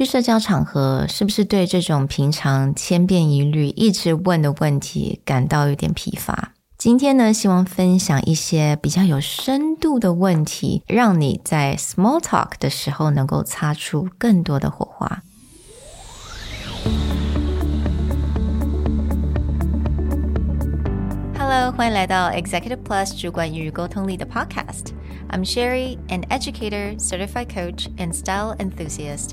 去社交场合，是不是对这种平常千变一律、一直问的问题感到有点疲乏？今天呢，希望分享一些比较有深度的问题，让你在 small talk 的时候能够擦出更多的火花。Hello，欢迎来到 Executive Plus 主管与沟通力的 Podcast。I'm Sherry, an educator, certified coach, and style enthusiast.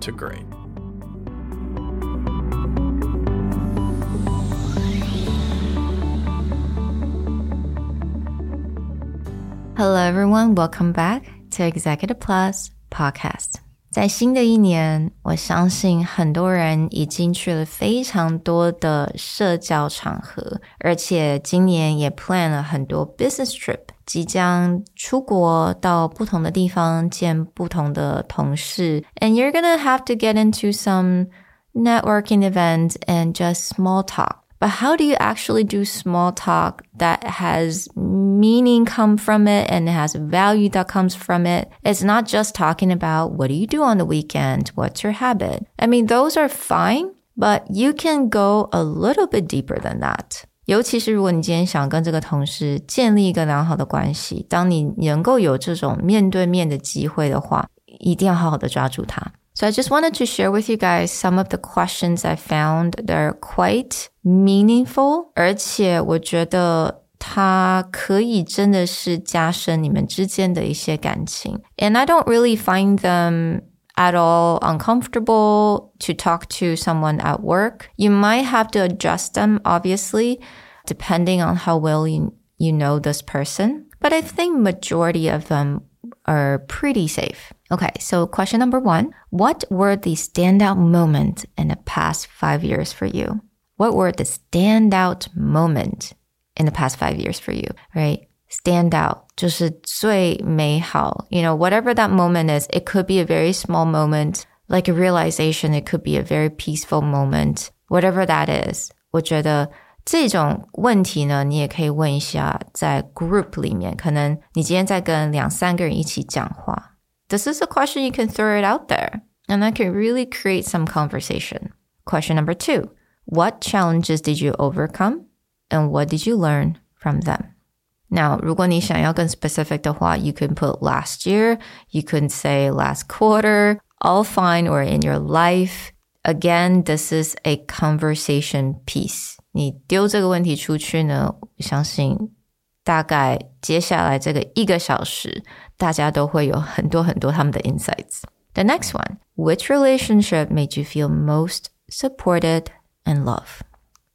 to great. Hello, everyone. Welcome back to Executive Plus Podcast. 在新的一年，我相信很多人已经去了非常多的社交场合，而且今年也 plan 了很多 business trip， 即将出国到不同的地方见不同的同事。And you're gonna have to get into some networking events and just small talk. But how do you actually do small talk that has meaning come from it and has value that comes from it? It's not just talking about what do you do on the weekend? What's your habit? I mean, those are fine, but you can go a little bit deeper than that. 尤其是如果你今天想跟这个同事建立一个良好的关系，当你能够有这种面对面的机会的话，一定要好好的抓住它。so I just wanted to share with you guys some of the questions I found that are quite meaningful，而且我觉得它可以真的是加深你们之间的一些感情。And I don't really find them at all uncomfortable to talk to someone at work. You might have to adjust them, obviously, depending on how well you, you know this person. But I think majority of them are pretty safe. Okay, so question number one What were the standout moments in the past five years for you? What were the standout moment in the past five years for you? Right? Stand out 就是最美好. You know, whatever that moment is, it could be a very small moment, like a realization, it could be a very peaceful moment, whatever that is. 我觉得这种问题呢，你也可以问一下，在 group 里面，可能你今天在跟两三个人一起讲话。this is a question you can throw it out there and that can really create some conversation. Question number two What challenges did you overcome and what did you learn from them? Now, 如果你想要更 specific 的话, you can put last year, you can say last quarter, all fine, or in your life. Again, this is a conversation piece. 你丢这个问题出去呢，相信大概接下来这个一个小时，大家都会有很多很多他们的 insights。The next one, which relationship made you feel most supported and love?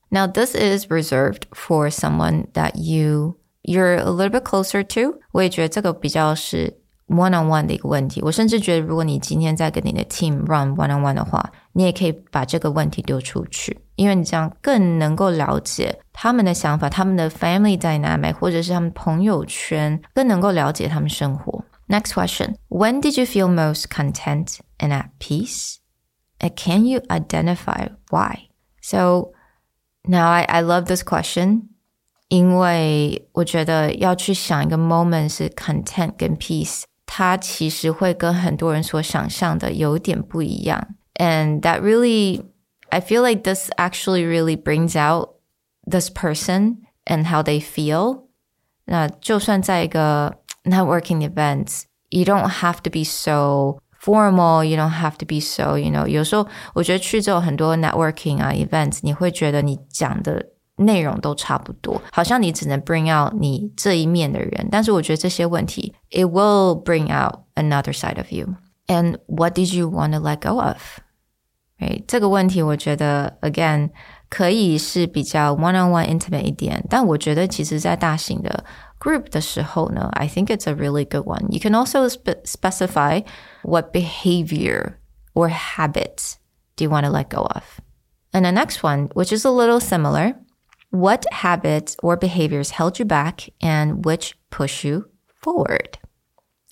Now, this is reserved for someone that you you're a little bit closer to. 我也觉得这个比较是 one on one 的一个问题。我甚至觉得，如果你今天在跟你的 team run one on one 的话，你也可以把这个问题丢出去，因为你这样更能够了解他们的想法、他们的 family dynamic，或者是他们朋友圈，更能够了解他们生活。Next question: When did you feel most content and at peace? And can you identify why? So now I I love this question. 因为我觉得要去想一个 moment 是 content 跟 peace，它其实会跟很多人所想象的有点不一样。And that really, I feel like this actually really brings out this person and how they feel. 那就算在一个 networking events, you don't have to be so formal. You don't have to be so, you know. 有时候我觉得去这种很多 networking 啊 events，你会觉得你讲的 内容都差不多，好像你只能 bring out 你这一面的人。但是我觉得这些问题，it will bring out another side of you. And what did you want to let go of? Right? 这个问题我觉得 again 可以是比较 one-on-one intimate 一点，但我觉得其实在大型的 group 的时候呢，I think it's a really good one. You can also spe specify what behavior or habits do you want to let go of? And the next one, which is a little similar, what habits or behaviors held you back and which push you forward?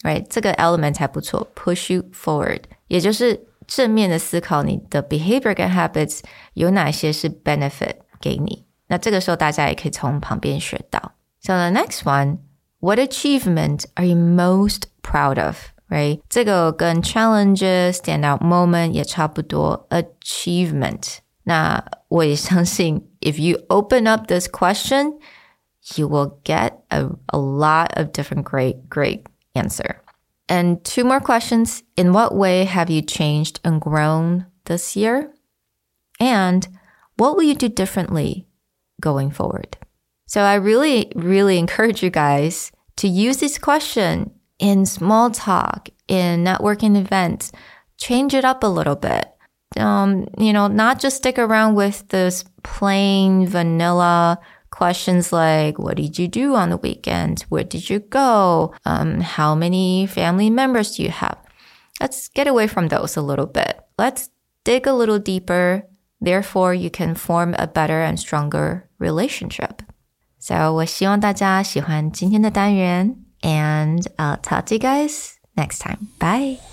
Right? 这个 element 还不错，push you forward，也就是正面的思考你的 behavior 跟 habits 有哪些是 benefit 给你。那这个时候大家也可以从旁边学到。So the next one, what achievement are you most proud of? Right? 这个跟 challenges, standout moment 也差不多，achievement。那我也相信 ，if you open up this question, you will get a, a lot of different great, great answer. And two more questions. In what way have you changed and grown this year? And what will you do differently going forward? So I really, really encourage you guys to use this question in small talk, in networking events. Change it up a little bit. Um, you know, not just stick around with this plain vanilla questions like what did you do on the weekend where did you go um, how many family members do you have let's get away from those a little bit let's dig a little deeper therefore you can form a better and stronger relationship so 我希望大家喜欢今天的单元 and I'll talk to you guys next time bye